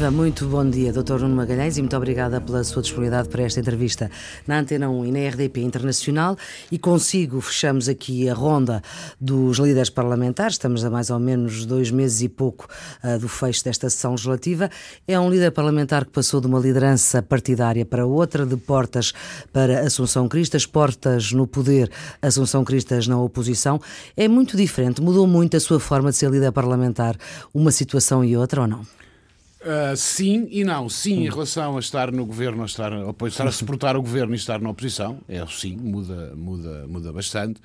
Viva, muito bom dia, Dr. Nuno Magalhães, e muito obrigada pela sua disponibilidade para esta entrevista na Antena 1 e na RDP Internacional. E consigo fechamos aqui a ronda dos líderes parlamentares. Estamos a mais ou menos dois meses e pouco uh, do fecho desta sessão legislativa. É um líder parlamentar que passou de uma liderança partidária para outra, de portas para Assunção Cristas, portas no poder, Assunção Cristas na oposição. É muito diferente, mudou muito a sua forma de ser líder parlamentar, uma situação e outra ou não? Uh, sim e não. Sim, em relação a estar no governo, a estar, a estar a suportar o governo e estar na oposição, é sim, muda, muda, muda bastante.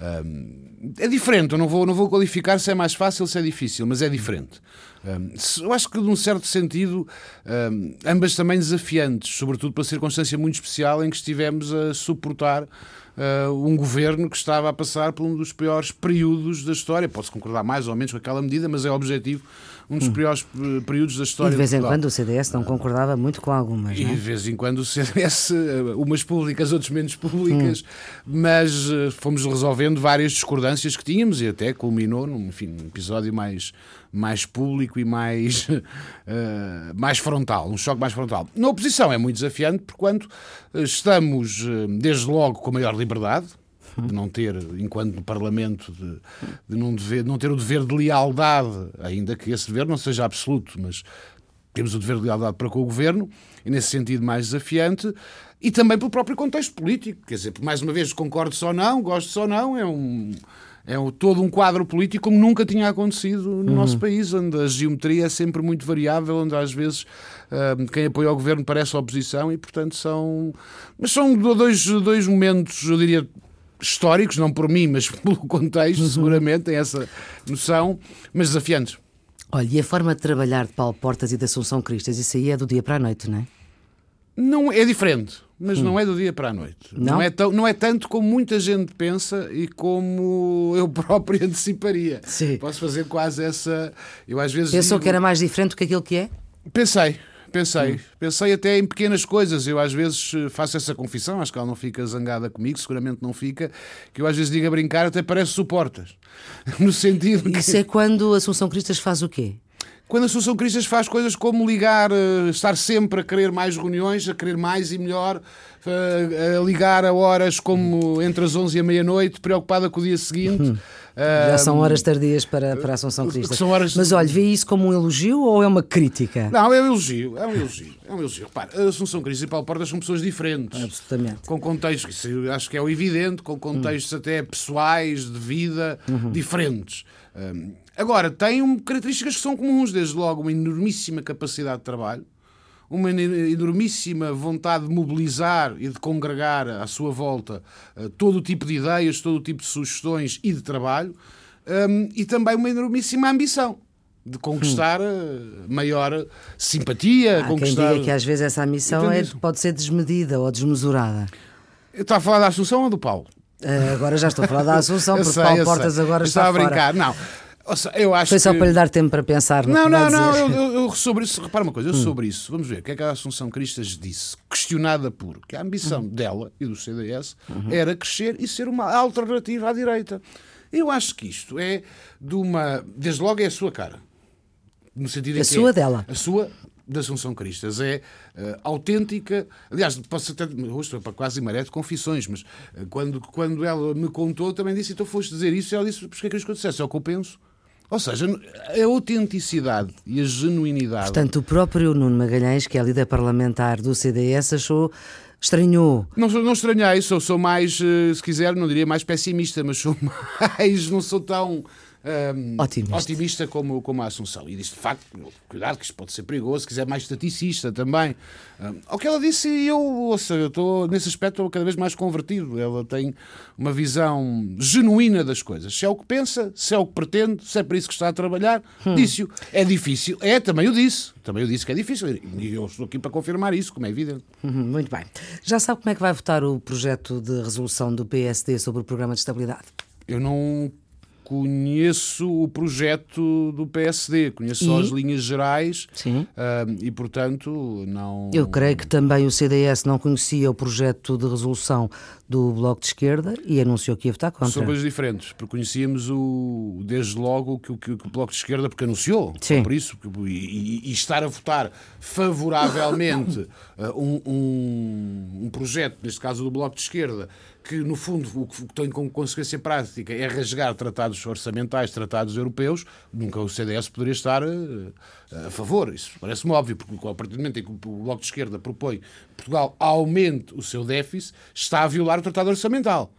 Um, é diferente, eu não vou, não vou qualificar se é mais fácil, se é difícil, mas é diferente. Um, eu acho que, num certo sentido, um, ambas também desafiantes, sobretudo para circunstância muito especial em que estivemos a suportar uh, um governo que estava a passar por um dos piores períodos da história. Posso concordar mais ou menos com aquela medida, mas é objetivo um dos hum. piores eh, períodos da história. E de vez em quando o CDS não concordava muito com algumas. E de vez em quando o CDS, eh, umas públicas, outras menos públicas, hum. mas uh, fomos resolvendo várias discordâncias que tínhamos e até culminou num enfim, episódio mais, mais público e mais, uh, mais frontal, um choque mais frontal. Na oposição é muito desafiante, porquanto estamos, desde logo, com a maior liberdade de não ter, enquanto no Parlamento, de, de não, dever, não ter o dever de lealdade, ainda que esse dever não seja absoluto, mas temos o dever de lealdade para com o Governo, e nesse sentido mais desafiante, e também pelo próprio contexto político. Quer dizer, mais uma vez, concordo só não, gosto só não, é um é todo um quadro político como nunca tinha acontecido no uhum. nosso país, onde a geometria é sempre muito variável, onde às vezes uh, quem apoia o governo parece a oposição e, portanto, são. Mas são dois, dois momentos, eu diria, históricos, não por mim, mas pelo contexto, uhum. seguramente, tem essa noção, mas desafiantes. Olha, e a forma de trabalhar de Paulo Portas e da Assunção Cristas, isso aí é do dia para a noite, não é? Não, é diferente, mas hum. não é do dia para a noite. Não? Não, é tão, não é tanto como muita gente pensa e como eu próprio anteciparia. Sim. Posso fazer quase essa. Eu às vezes. Pensou digo... que era mais diferente do que aquilo que é? Pensei, Pensei, hum. pensei até em pequenas coisas. Eu às vezes faço essa confissão, acho que ela não fica zangada comigo, seguramente não fica, que eu às vezes digo a brincar, até parece suportas. No sentido que... Isso é quando a Assunção Cristas faz o quê? Quando a Assunção Cristas faz coisas como ligar, eh, estar sempre a querer mais reuniões, a querer mais e melhor, eh, a ligar a horas como entre as 11 e a meia-noite, preocupada com o dia seguinte. Já são horas tardias para, para a Assunção Cristas. Horas... Mas olha, vê isso como um elogio ou é uma crítica? Não, é um elogio, é um elogio. É um elogio. Repara, a Assunção Cristas e Paulo Portas são pessoas diferentes. Absolutamente. Com contextos, isso acho que é o evidente, com contextos hum. até pessoais, de vida, uhum. diferentes. Um, agora, têm características que são comuns, desde logo uma enormíssima capacidade de trabalho, uma enormíssima vontade de mobilizar e de congregar à sua volta uh, todo o tipo de ideias, todo o tipo de sugestões e de trabalho, um, e também uma enormíssima ambição de conquistar hum. maior simpatia. Há conquistar... quem diga que às vezes essa ambição é, pode ser desmedida ou desmesurada. Está a falar da Assunção ou do Paulo? Uh, agora já estou a falar da Assunção, porque sei, Paulo Portas sei. agora está, está a brincar. Não, eu acho Foi só que... para lhe dar tempo para pensar. Não, não, não. Eu, eu, eu, sobre isso, repara uma coisa, eu hum. sobre isso, vamos ver o que é que a Assunção Cristas disse, questionada por que a ambição uhum. dela e do CDS uhum. era crescer e ser uma alternativa à direita. Eu acho que isto é de uma. Desde logo é a sua cara. No sentido a sua é, dela. A sua da Assunção Cristas é uh, autêntica. Aliás, posso até. Hoje estou para quase maré de confissões, mas uh, quando, quando ela me contou, também disse: então foste dizer isso. E ela disse: porque é que eu dissesse? É o que eu penso. Ou seja, a autenticidade e a genuinidade. Portanto, o próprio Nuno Magalhães, que é líder parlamentar do CDS, achou. Estranhou? Não, não estranhei, sou, sou mais, eh, se quiser, não diria mais pessimista, mas sou mais, não sou tão um, otimista. otimista como, como a Assunção. E disse, de facto, cuidado que isto pode ser perigoso, se quiser mais estaticista também. Um, ao que ela disse, eu, ouça, eu estou, nesse aspecto, estou cada vez mais convertido. Ela tem uma visão genuína das coisas. Se é o que pensa, se é o que pretende, se é para isso que está a trabalhar, hum. disse-o. É difícil. É, também o disse. Também eu disse que é difícil. E eu estou aqui para confirmar isso, como é evidente. Uhum, muito bem. Já sabe como é que vai votar o projeto de resolução do PSD sobre o programa de estabilidade? Eu não conheço o projeto do PSD, conheço só E? as linhas gerais Sim. ah, e, portanto, não. Eu creio que também o CDS não conhecia o projeto de resolução do Bloco de Esquerda e anunciou que ia votar contra. São coisas diferentes, porque conhecíamos o, desde logo que, o- que, o Bloco de Esquerda, porque anunciou, Sim. por isso, e, e- e estar a votar favoravelmente uh, um, um- um projeto, neste caso do Bloco de Esquerda, que no fundo o que tem como consequência prática é rasgar tratados orçamentais, tratados europeus, nunca o CDS poderia estar uh, a favor. Isso parece-me óbvio, porque a partir do momento em que o Bloco de Esquerda propõe que Portugal aumente o seu déficit, está a violar o tratado orçamental.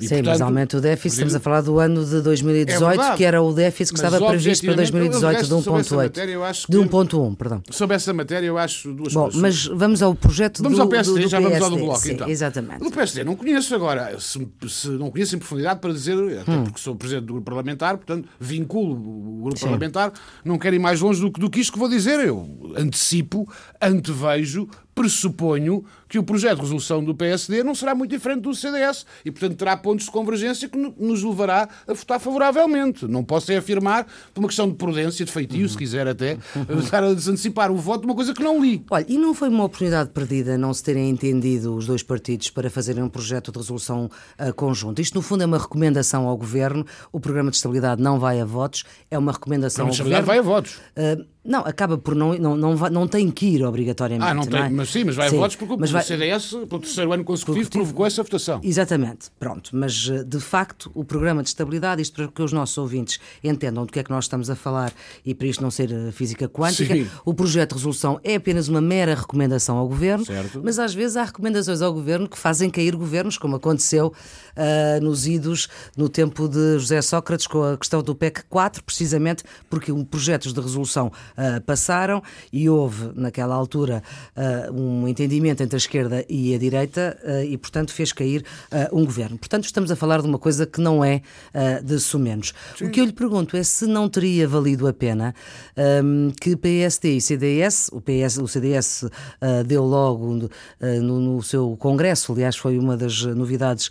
E, Sim, mas portanto, aumenta o déficit. Estamos a falar do ano de 2018, É que era o déficit que Mas, estava previsto para objetivamente, eu, 2018 de aliás, sobre essa 1.8. matéria, eu acho De que- 1.1, perdão. Sobre essa matéria, eu acho duas Bom, coisas. mas vamos ao projeto Vamos do, ao PSD, do, do já vamos ao do PSD. Bloco, Sim, então. Exatamente. Do PSD não conheço agora, se, se não conheço em profundidade para dizer, até Hum. porque sou presidente do grupo parlamentar, portanto vinculo o grupo parlamentar, não quero ir mais longe do, que- do que isto que vou dizer. Eu antecipo, antevejo, pressuponho que o projeto de resolução do PSD não será muito diferente do CDS e, portanto, terá pontos de convergência que no- nos levará a votar favoravelmente. Não posso é afirmar, por uma questão de prudência, de feitio, se quiser até, estar a desantecipar o voto de uma coisa que não li. Olha, e não foi uma oportunidade perdida não se terem entendido os dois partidos para fazerem um projeto de resolução conjunto? Isto, no fundo, é uma recomendação ao Governo. O Programa de Estabilidade não vai a votos, é uma recomendação ao vai Governo. a votos. Ah, não, acaba por não, não, não, vai- não tem que ir obrigatoriamente. Ah, não tem, é? mas sim, mas vai Sim, a votos porque o vai- CDS, pelo terceiro ano consecutivo, provocou essa votação. Exatamente, pronto, mas eh, de facto o programa de estabilidade, isto para que os nossos ouvintes entendam do que é que nós estamos a falar e para isto não ser eh, física quântica, Sim. o projeto de resolução é apenas uma mera recomendação ao governo, Certo. mas às vezes há recomendações ao governo que fazem cair governos, como aconteceu ah, nos idos no tempo de José Sócrates com a questão do PEC 4, precisamente porque um projetos de resolução ah, passaram e houve naquela altura ah, um entendimento entre a esquerda e a direita e portanto fez cair um governo. Portanto estamos a falar de uma coisa que não é ah, de sumenos. O que eu lhe pergunto é se não teria valido a pena ahm, que PSD e CDS, o, PS, o CDS ah, deu logo ah, no, no seu congresso, aliás foi uma das novidades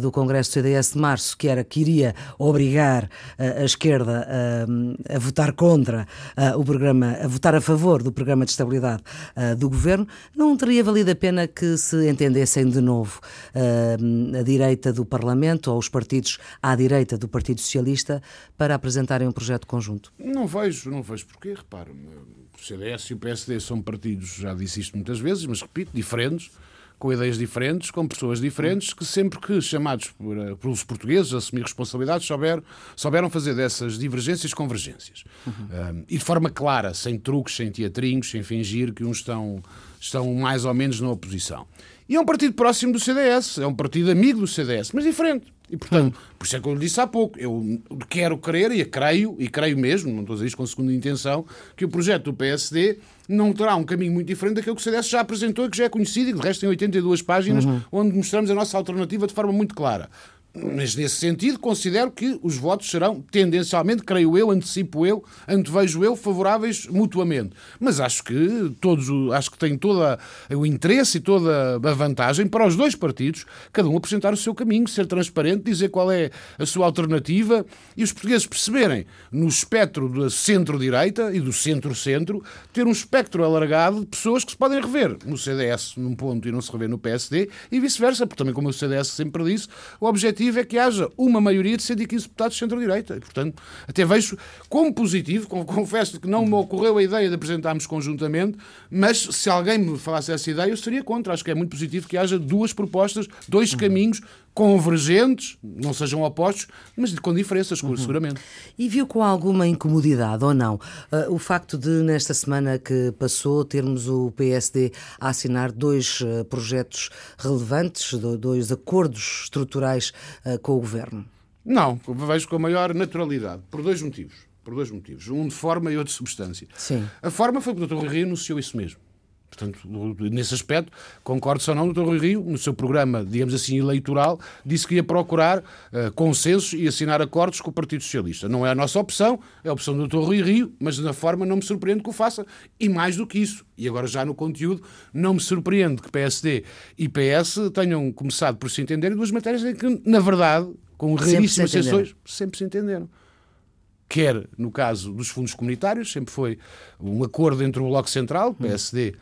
do congresso do CDS de março, que era que iria obrigar a esquerda a votar contra o programa, a votar a favor do programa de estabilidade do governo, não teria valido a pena que se entendessem de novo a direita do Parlamento ou os partidos à direita do Partido Socialista para apresentarem um projeto conjunto? Não vejo, não vejo porquê, repare. O CDS e o PSD são partidos, já disse isto muitas vezes, mas repito, diferentes, com ideias diferentes, com pessoas diferentes, que sempre que chamados por, eh, pelos portugueses a assumir responsabilidades, souberam, souberam fazer dessas divergências convergências. Um, e de forma clara, sem truques, sem teatrinhos, sem fingir que uns estão, estão mais ou menos na oposição. E é um partido próximo do CDS, é um partido amigo do CDS, mas diferente. E, portanto, por isso é que eu lhe disse há pouco, eu quero crer, e creio, e creio mesmo, não estou a dizer isto com segunda intenção, que o projeto do PSD não terá um caminho muito diferente daquele que o CDS já apresentou e que já é conhecido, e que de resto tem 82 páginas, onde mostramos a nossa alternativa de forma muito clara. Mas nesse sentido, considero que os votos serão tendencialmente, creio eu, antecipo eu, antevejo eu, favoráveis mutuamente. Mas acho que todos, acho que tem todo o interesse e toda a vantagem para os dois partidos, cada um apresentar o seu caminho, ser transparente, dizer qual é a sua alternativa e os portugueses perceberem no espectro da centro-direita e do centro-centro ter um espectro alargado de pessoas que se podem rever no CDS num ponto e não se rever no PSD e vice-versa, porque também, como o CDS sempre disse, o objetivo é que haja uma maioria de 115 deputados de centro-direita. Portanto, até vejo como positivo, con- confesso que não me ocorreu a ideia de apresentarmos conjuntamente, mas se alguém me falasse essa ideia, eu seria contra. Acho que é muito positivo que haja duas propostas, dois caminhos convergentes, não sejam opostos, mas com diferenças, seguramente. E viu com alguma incomodidade ou não ah, o facto de, nesta semana que passou, termos o PSD a assinar dois ah, projetos relevantes, do- dois acordos estruturais ah, com o governo? Não, vejo com a maior naturalidade, por dois motivos. Por dois motivos. Um de forma e outro de substância. Sim. A forma foi porque o Dr. Rui anunciou isso mesmo. Portanto, nesse aspecto, concordo só não, o Dr. Rui Rio, no seu programa, digamos assim, eleitoral, disse que ia procurar uh, consensos e assinar acordos com o Partido Socialista. Não é a nossa opção, é a opção do Dr. Rui Rio, mas na forma não me surpreende que o faça. E mais do que isso, e agora já no conteúdo, não me surpreende que PSD e PS tenham começado por se entenderem duas matérias em que, na verdade, com raríssimas exceções, sempre se entenderam. Quer no caso dos fundos comunitários, sempre foi um acordo entre o Bloco Central, PSD,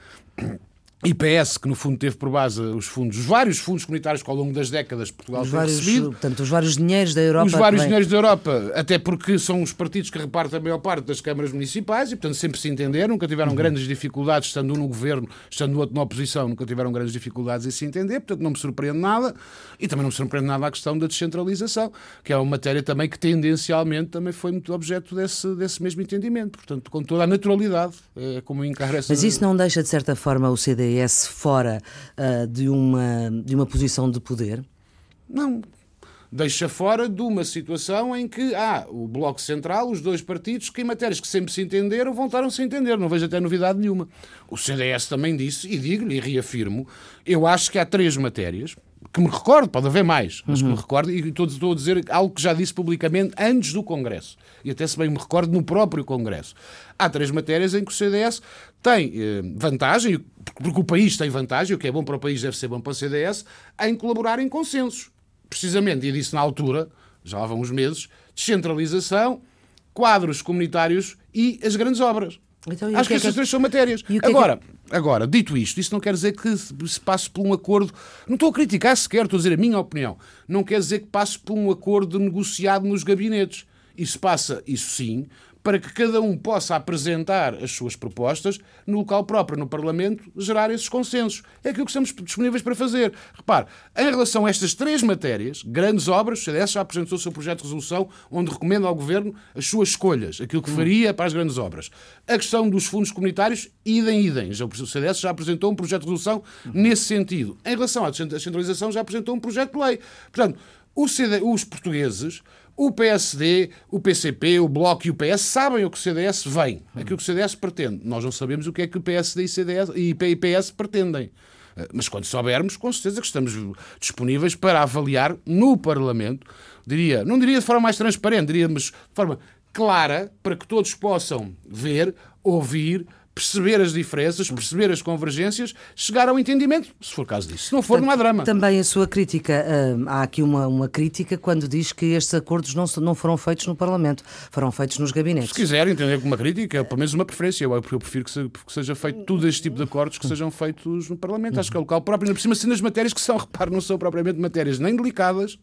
IPS, que no fundo teve por base os fundos, os vários fundos comunitários que ao longo das décadas Portugal os tem vários, recebido. Portanto, os vários dinheiros da Europa. Os vários também. dinheiros da Europa, até porque são os partidos que repartem a maior parte das câmaras municipais e, portanto, sempre se entenderam, nunca tiveram uhum. grandes dificuldades, estando um no governo, estando o outro na oposição, nunca tiveram grandes dificuldades em se entender, portanto, não me surpreende nada. E também não me surpreende nada a questão da descentralização, que é uma matéria também que tendencialmente também foi muito objeto desse, desse mesmo entendimento. Portanto, com toda a naturalidade, é como encara essa. Mas isso não deixa, de certa forma, o CDS fora uh, de, uma, de uma posição de poder? Não, deixa fora de uma situação em que há ah, o Bloco Central, os dois partidos, que em matérias que sempre se entenderam, voltaram-se a entender. Não vejo até novidade nenhuma. O CDS também disse, e digo-lhe e reafirmo, eu acho que há três matérias, que me recordo, pode haver mais, mas uhum. que me recordo, e estou, estou a dizer algo que já disse publicamente antes do Congresso, e até se bem me recordo no próprio Congresso. Há três matérias em que o CDS tem eh, vantagem, porque o país tem vantagem, o que é bom para o país deve ser bom para o CDS, em colaborar em consensos. Precisamente, e disse na altura, já lá vão uns meses, descentralização, quadros comunitários e as grandes obras. Então, Acho que, é que... três são matérias. Agora, que... agora, dito isto, isso não quer dizer que se passe por um acordo. Não estou a criticar sequer, estou a dizer a minha opinião. Não quer dizer que passe por um acordo negociado nos gabinetes. Isso passa, isso sim, para que cada um possa apresentar as suas propostas no local próprio, no Parlamento, gerar esses consensos. É aquilo que estamos disponíveis para fazer. Repare, em relação a estas três matérias, grandes obras, o CDS já apresentou o seu projeto de resolução onde recomenda ao Governo as suas escolhas, aquilo que faria para as grandes obras. A questão dos fundos comunitários, idem, idem. O CDS já apresentou um projeto de resolução nesse sentido. Em relação à descentralização, já apresentou um projeto de lei. Portanto, os portugueses o PSD, o PCP, o Bloco e o PS sabem o que o CDS vem, aquilo que o CDS pretende. Nós não sabemos o que é que o PSD e, CDS, e PS pretendem. Eh, mas quando soubermos, com certeza que estamos disponíveis para avaliar no Parlamento, diria, não diria de forma mais transparente, diria, mas de forma clara, para que todos possam ver, ouvir, perceber as diferenças, perceber as convergências, chegar ao entendimento, se for caso disso. Se não for, não há drama. Também a sua crítica, hum, há aqui uma, uma crítica quando diz que estes acordos não, não foram feitos no Parlamento, foram feitos nos gabinetes. Se quiser entender como uma crítica, é pelo menos uma preferência. Eu, eu prefiro que, se, que, seja feito tudo este tipo de acordos que sejam feitos no Parlamento. Acho que é o local próprio, ainda por cima, sendo as matérias que são, repare, não são propriamente matérias nem delicadas,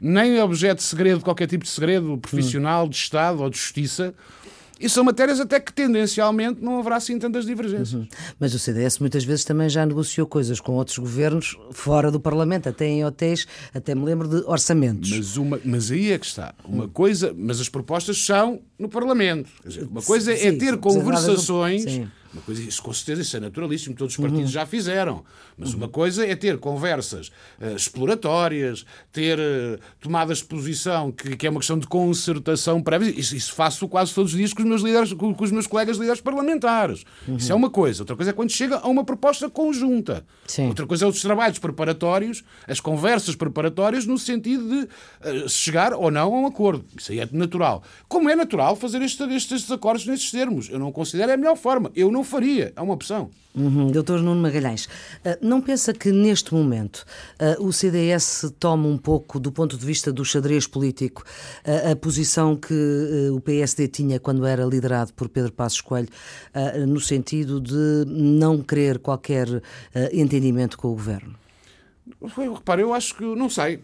nem objeto de segredo, qualquer tipo de segredo profissional, de Estado ou de Justiça. E são matérias até que tendencialmente não haverá assim tantas divergências. Uhum. Mas o CDS muitas vezes também já negociou coisas com outros governos fora do Parlamento, até em hotéis, até me lembro de orçamentos. Mas, uma, mas aí é que está. Uma coisa, mas as propostas são no Parlamento. Dizer, uma coisa é sim, é ter conversações. Uma coisa, isso com certeza isso é naturalíssimo, todos os partidos uhum. já fizeram. Mas uhum. uma coisa é ter conversas uh, exploratórias, ter uh, tomadas de posição, que, que, é uma questão de concertação prévia. Isso, isso, faço quase todos os dias com os meus, líderes, com, com os meus colegas líderes parlamentares. Uhum. Isso é uma coisa. Outra coisa é quando chega a uma proposta conjunta. Sim. Outra coisa é os trabalhos preparatórios, as conversas preparatórias, no sentido de uh, chegar ou não a um acordo. Isso aí é natural. Como é natural fazer este, estes acordos nestes termos? Eu não considero a melhor forma. Eu não faria, é uma opção. Uhum. Doutor Nuno Magalhães, uh, não pensa que neste momento uh, o CDS toma um pouco, do ponto de vista do xadrez político, uh, a posição que o PSD tinha quando era liderado por Pedro Passos Coelho, no sentido de não querer qualquer entendimento com o governo? Repare, eu acho que não sei.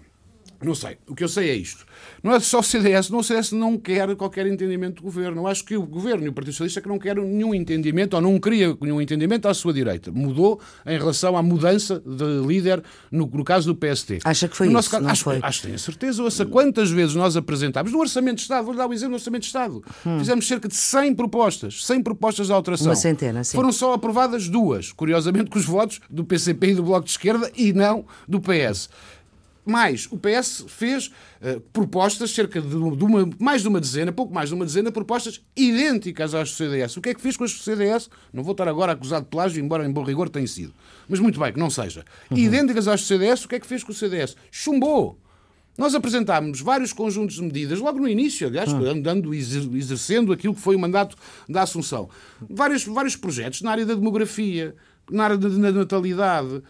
Não sei. O que eu sei é isto. Não é só o CDS. Não, o CDS não quer qualquer entendimento do governo. Eu acho que o governo e o Partido Socialista que não querem nenhum entendimento ou não queria nenhum entendimento à sua direita. Mudou em relação à mudança de líder no, no caso do PST. Acha que foi no isso? Caso, acho, foi. acho que tenho certeza. Ouça, quantas vezes nós apresentámos no Orçamento de Estado, vou dar o um exemplo do Orçamento de Estado, hum. fizemos cerca de 100 propostas, 100 propostas de alteração. Uma centena, sim. Foram só aprovadas duas, curiosamente com os votos do PCP e do Bloco de Esquerda e não do PS. Mais, o PS fez uh, propostas, cerca de, uma, mais de uma dezena, pouco mais de uma dezena, propostas idênticas às do CDS. O que é que fez com as do CDS? Não vou estar agora acusado de plágio, embora em bom rigor tenha sido. Mas muito bem, que não seja. Uhum. Idênticas às do CDS, o que é que fez com o CDS? Chumbou. Nós apresentámos vários conjuntos de medidas, logo no início, aliás, ah. andando, exercendo aquilo que foi o mandato da Assunção. Vários, vários projetos na área da demografia, na área da natalidade,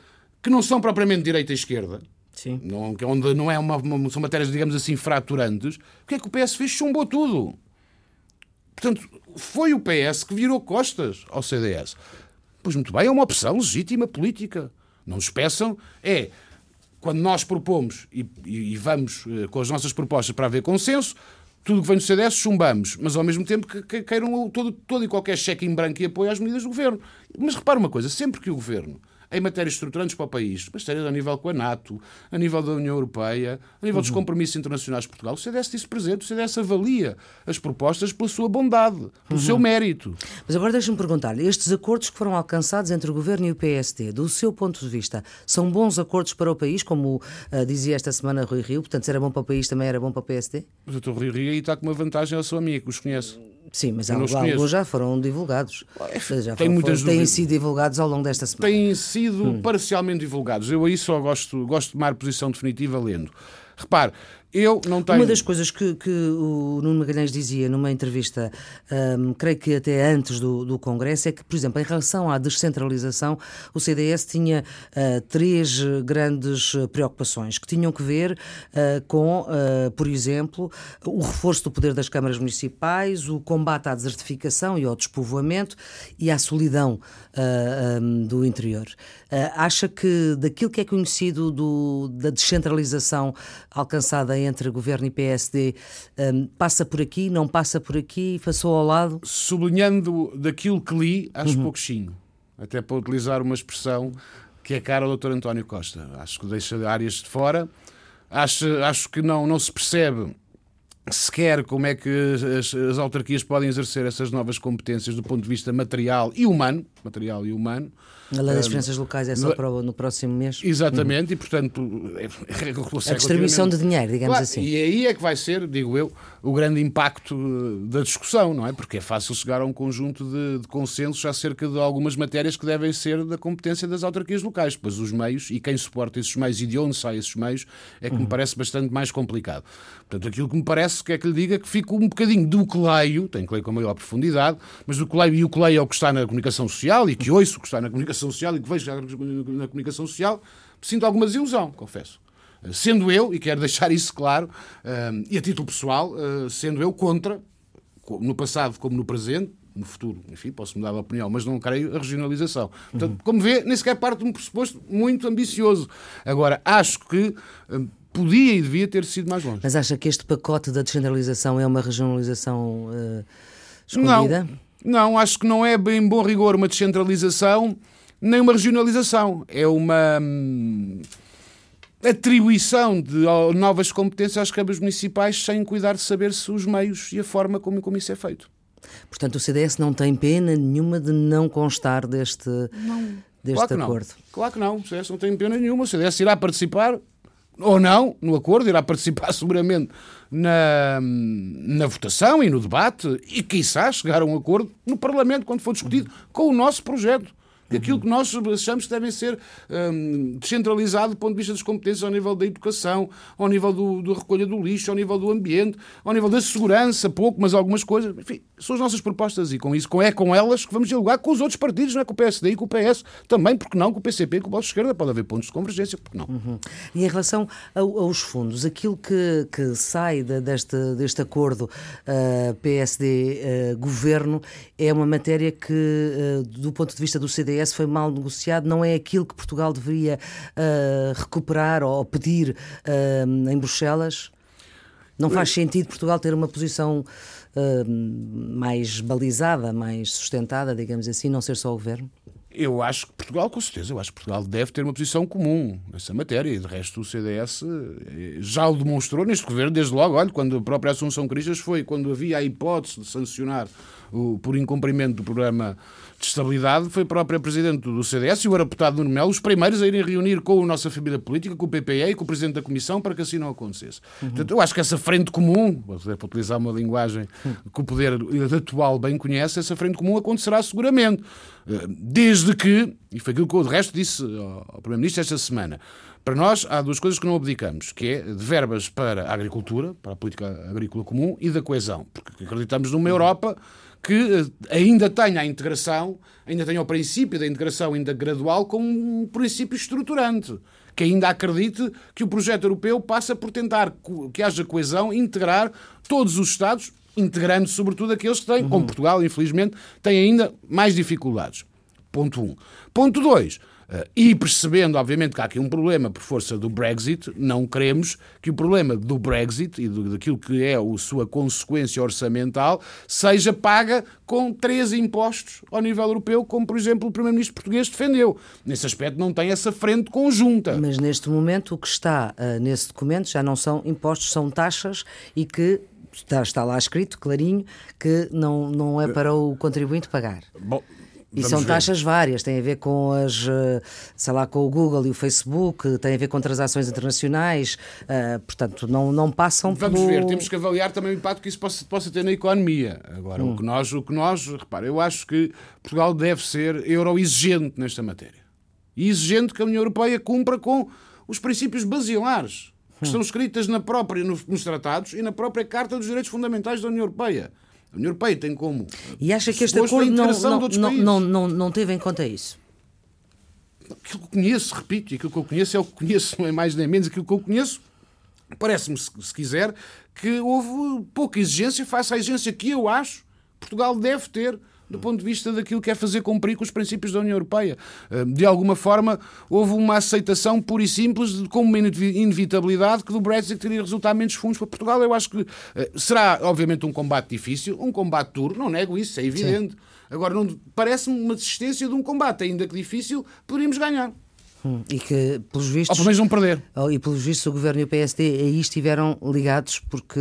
que não são propriamente direita e esquerda, Sim. Não, onde não é uma, uma, são matérias, digamos assim, fraturantes, o que é que o PS fez? Chumbou tudo. Portanto, foi o PS que virou costas ao CDS. Pois muito bem, é uma opção legítima política. Não nos peçam. É, quando nós propomos e, e, e vamos eh, com as nossas propostas para haver consenso, tudo que vem do CDS chumbamos, mas ao mesmo tempo que, que queiram todo, todo e qualquer cheque em branco e apoio às medidas do governo. Mas repara uma coisa: sempre que o governo em matérias estruturantes para o país, matérias a nível com a NATO, a nível da União Europeia, a nível dos uhum. compromissos internacionais de Portugal. O CDS disse presente, o CDS avalia as propostas pela sua bondade, pelo uhum. seu mérito. Mas agora deixa-me perguntar-lhe, estes acordos que foram alcançados entre o Governo e o PSD, do seu ponto de vista, são bons acordos para o país, como uh, dizia esta semana Rui Rio, portanto, se era bom para o país, também era bom para o PSD? O Dr. Rui Rio aí está com uma vantagem sua amiga, que os conhece. Sim, mas alguns já foram divulgados. Já Tem foram, muitas têm sido divulgados ao longo desta semana. Têm sido hum. parcialmente divulgados. Eu aí só gosto, gosto de tomar posição definitiva lendo. Repare, eu não tenho... Uma das coisas que, que o Nuno Magalhães dizia numa entrevista, um, creio que até antes do, do Congresso, é que, por exemplo, em relação à descentralização, o CDS tinha uh, três grandes preocupações que tinham que ver uh, com, uh, por exemplo, o reforço do poder das câmaras municipais, o combate à desertificação e ao despovoamento e à solidão um, do interior. acha que daquilo que é conhecido do, da descentralização alcançada entre governo e PSD um, passa por aqui, não passa por aqui, passou ao lado? Sublinhando daquilo que li, acho uhum. pouquinho. Até para utilizar uma expressão que é cara ao Dr. António Costa. Acho que deixa áreas de fora. Acho, acho que não, não se percebe sequer como é que as, as, autarquias podem exercer essas novas competências do ponto de vista material e humano, material e humano. A lei das diferenças locais é só no, para o, no próximo mês. Exatamente, uhum. e portanto é, é, a distribuição de dinheiro, digamos claro, assim. E aí é que vai ser, digo eu, o grande impacto da discussão, não é? Porque é fácil chegar a um conjunto de, de consensos acerca de algumas matérias que devem ser da competência das autarquias locais. Depois os meios e quem suporta esses meios e de onde saem esses meios é que uhum. me parece bastante mais complicado. Portanto, aquilo que me parece que é que lhe diga que fico um bocadinho do que leio, tenho que ler com maior profundidade, mas do que leio, e o que leio é o que está na comunicação social e que ouço que está na comunicação social e que vejo na comunicação social, sinto alguma desilusão, confesso sendo eu, e quero deixar isso claro, uh, e a título pessoal, uh, sendo eu contra, no passado como no presente, no futuro, enfim, posso mudar de opinião, mas não creio a regionalização. Portanto, uhum. como vê, nem sequer parte de um pressuposto muito ambicioso. Agora, acho que podia e devia ter sido mais longe. Mas acha que este pacote da descentralização é uma regionalização uh, escondida? Não, não, acho que não é bem bom rigor uma descentralização nem uma regionalização. É uma. Hum, atribuição de novas competências às câmaras municipais sem cuidar de saber se os meios e a forma como, como isso é feito. Portanto, o CDS não tem pena nenhuma de não constar deste, não. deste claro acordo. Não. Claro que não, o CDS não tem pena nenhuma. O CDS irá participar ou não no acordo, irá participar seguramente na, na votação e no debate e, quiçá, chegar a um acordo no Parlamento quando for discutido com o nosso projeto aquilo que nós achamos que devem ser um, descentralizado do ponto de vista das competências ao nível da educação, ao nível do recolha do lixo, ao nível do ambiente, ao nível da segurança, pouco, mas algumas coisas. Enfim, são as nossas propostas e com isso é com elas que vamos dialogar com os outros partidos, não é com o PSD e com o PS também, porque não com o PCP e com o Bloco de Esquerda, pode haver pontos de convergência, porque não. Uhum. E em relação ao, aos fundos, aquilo que, que sai de, deste, deste acordo uh, eh, PSD-governo uh, é uma matéria que, uh, do ponto de vista do CDS, foi mal negociado, não é aquilo que Portugal deveria recuperar ou pedir em Bruxelas? Não faz sentido Portugal ter uma posição uh, mais balizada, mais sustentada, digamos assim, não ser só o governo? Eu acho que Portugal, com certeza, eu acho que Portugal deve ter uma posição comum nessa matéria e de resto o CDS já o demonstrou neste governo, desde logo, olha, quando a própria Assunção Cristas foi, quando havia a hipótese de sancionar o, por incumprimento do programa de estabilidade foi a própria Presidente do CDS e o deputado Nuno Melo os primeiros a irem reunir com a nossa família política, com o PPE e com o Presidente da Comissão para que assim não acontecesse. Uhum. Portanto, eu acho que essa frente comum, para utilizar uma linguagem que o poder atual bem conhece, essa frente comum acontecerá seguramente. Eh, desde que E foi aquilo que eu, de resto, disse ao Primeiro-Ministro esta semana. Para nós, há duas coisas que não abdicamos, que é de verbas para a agricultura, para a política agrícola comum, e da coesão. Porque acreditamos numa Europa que eh, ainda tenha a integração, ainda tenha o princípio da integração ainda gradual como um princípio estruturante. Que ainda acredite que o projeto europeu passa por tentar que haja coesão, integrar todos os Estados, integrando sobretudo aqueles que têm, uhum. como Portugal, infelizmente, têm ainda mais dificuldades. Ponto 1. Um. Ponto 2. Uh, e percebendo, obviamente, que há aqui um problema por força do Brexit, não queremos que o problema do Brexit e do, daquilo que é a sua consequência orçamental seja paga com três impostos ao nível europeu, como, por exemplo, o Primeiro-Ministro português defendeu. Nesse aspecto, não tem essa frente conjunta. Mas neste momento, o que está uh, nesse documento já não são impostos, são taxas e que está, está lá escrito, clarinho, que não, não é para o contribuinte pagar. Bom, e são taxas ver. várias, tem a ver com as, eh, sei lá, com o Google e o Facebook, tem a ver com transações internacionais, uh, portanto, não, não passam Vamos pelo... ver, temos que avaliar também o impacto que isso possa, possa ter na economia. Agora, hum. o que nós, o que nós, repara, eu acho que Portugal deve ser euro-exigente nesta matéria. E exigente que a União Europeia cumpra com os princípios basilares que hum. estão escritas na própria, nos, nos tratados e na própria Carta dos Direitos Fundamentais da União Europeia. A União Europeia tem como. E acha que este acordo não, não, não, não, não teve em conta isso? Aquilo que eu conheço, repito, e aquilo que eu conheço é o que conheço, não é mais nem menos aquilo que eu conheço. Parece-me, se, se quiser, que houve pouca exigência face à exigência que eu acho Portugal deve ter do ponto de vista daquilo que é fazer cumprir com os princípios da União Europeia. Eh, de alguma forma, houve uma aceitação pura e simples, de, como uma inevitabilidade, que do Brexit teria resultar menos fundos para Portugal. Eu acho que eh, será, obviamente, um combate difícil, um combate duro, não nego isso, é evidente. Sim. Agora, parece-me uma desistência de um combate, ainda que difícil, poderíamos ganhar. Hum, e que, pelos vistos. Ou pelo menos não perder. E pelos vistos, o governo e o PSD aí estiveram ligados porque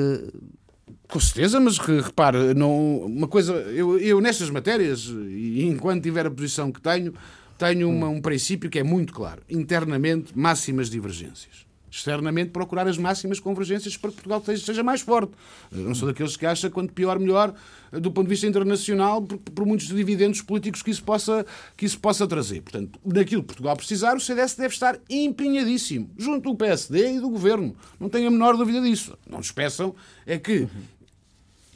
com certeza, mas repare, não, uma coisa, eu, eu nestas matérias, e enquanto tiver a posição que tenho, tenho uma, um princípio que é muito claro. Internamente, máximas divergências. Externamente, procurar as máximas convergências para que Portugal seja mais forte. Eu não sou daqueles que acham quanto pior, melhor, do ponto de vista internacional, por, por, muitos dividendos políticos que isso, possa, que isso possa trazer. Portanto, naquilo que Portugal precisar, o CDS deve estar empenhadíssimo, junto do PSD e do Governo. Não tenho a menor dúvida disso. Não nos peçam é que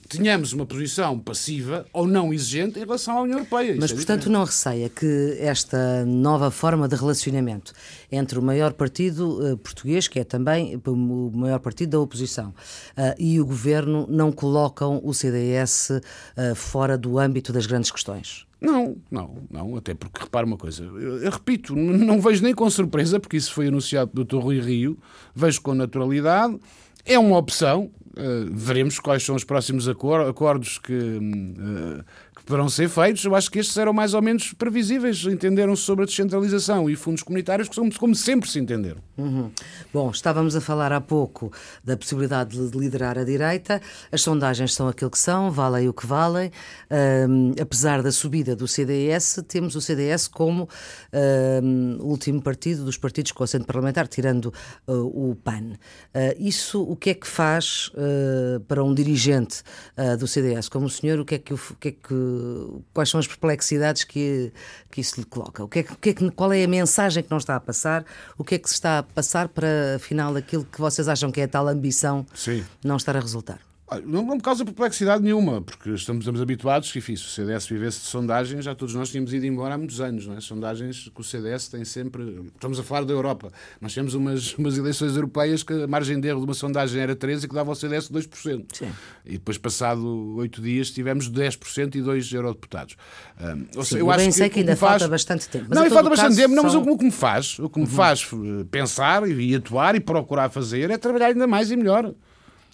tenhamos uma posição passiva ou não exigente em relação à União Europeia. Mas, é portanto, não receia que esta nova forma de relacionamento entre o maior partido uh, português, que é também o maior partido da oposição, uh, e o governo não colocam o CDS uh, eh, fora do âmbito das grandes questões? Não, não, não, até porque repara uma coisa, eu, eu, repito, não vejo nem com surpresa, porque isso foi anunciado pelo Dr. Rui Rio, vejo com naturalidade, é uma opção, Uh, veremos quais são os próximos acordos que, uh, poderão ser feitos. Eu acho que estes eram mais ou menos previsíveis. Entenderam-se sobre a descentralização e fundos comunitários, que são como sempre se entenderam. Uhum. Bom, estávamos a falar há pouco da possibilidade de liderar a direita. As sondagens são aquilo que são, valem o que valem. Um, apesar da subida do CDS, temos o CDS como um, último partido dos partidos com assento parlamentar, tirando uh, o PAN. Uh, isso o que é que faz uh, para um dirigente do CDS? Como o senhor, o que é que, o que, é que quais são as perplexidades que, que isso lhe coloca? O que é, o que é, qual é a mensagem que não está a passar? O que é que se está a passar para, afinal, aquilo que vocês acham que é a tal ambição Sim. não estar a resultar? Não, não me causa perplexidade nenhuma, porque estamos, estamos habituados, que fiz, o CDS vivesse de sondagens, já todos nós tínhamos ido embora há muitos anos, não é? Sondagens que o CDS tem sempre. Estamos a falar da Europa. Nós tivemos umas, umas eleições europeias que a margem de erro de uma sondagem era 13% e que dava ao CDS 2%. Sim. E depois, passado oito dias, tivemos 10% e dois eurodeputados. Um, Sim, eu, eu bem sei que, que ainda faz... falta bastante tempo. Mas não, falta bastante tempo, não, mas o, que me faz, o que me uhum. faz eh, pensar e atuar e procurar fazer é trabalhar ainda mais e melhor.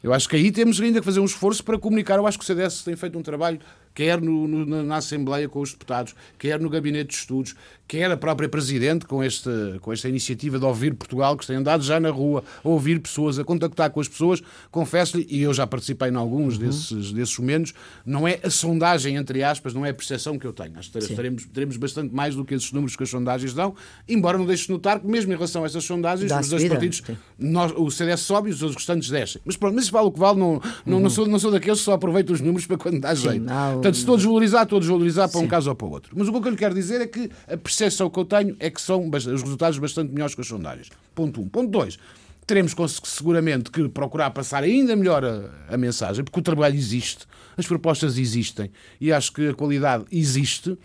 Eu acho que aí temos ainda que fazer um esforço para comunicar. Eu acho que o CDS tem feito um trabalho, quer no, no, na Assembleia com os deputados, quer no Gabinete de Estudos, quer a própria Presidente, com, este, com esta iniciativa de Ouvir Portugal, que tem andado já na rua a ouvir pessoas, a contactar com as pessoas, confesso-lhe, e eu já participei em alguns uhum. desses, desses momentos, não é a sondagem, entre aspas, não é a percepção que eu tenho. Acho que teremos, teremos bastante mais do que esses números que as sondagens dão, embora não deixe de notar que, mesmo em relação a essas sondagens, os dois partidos, nós, o CDS sobe e os outros restantes descem. Mas pronto, mas isso vale o que vale, não, não, uhum. não, sou, não sou daqueles que só aproveitam os números para quando dá jeito. Sim, há, Portanto, se todos valorizar, todos valorizar para Sim. um caso ou para o outro. Mas o que eu lhe quero dizer é que a percepção que eu tenho é que são os resultados bastante melhores que as sondagens. Ponto 1. Um. Ponto 2 teremos seguramente que procurar passar ainda melhor a, a, mensagem, porque o trabalho existe, as propostas existem e acho que a qualidade existe.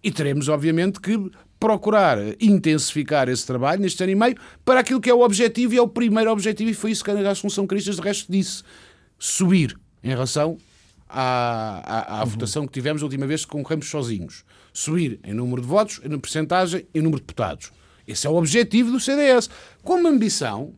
E teremos, obviamente, que procurar intensificar esse trabalho neste ano e meio para aquilo que é o objetivo e é o primeiro objetivo, e foi isso que a Assunção Cristas de resto disse: subir em relação à, à, à uhum. votação que tivemos a última vez que concorremos sozinhos. Subir em número de votos, em percentagem e número de deputados. Esse é o objetivo do CDS. Como ambição,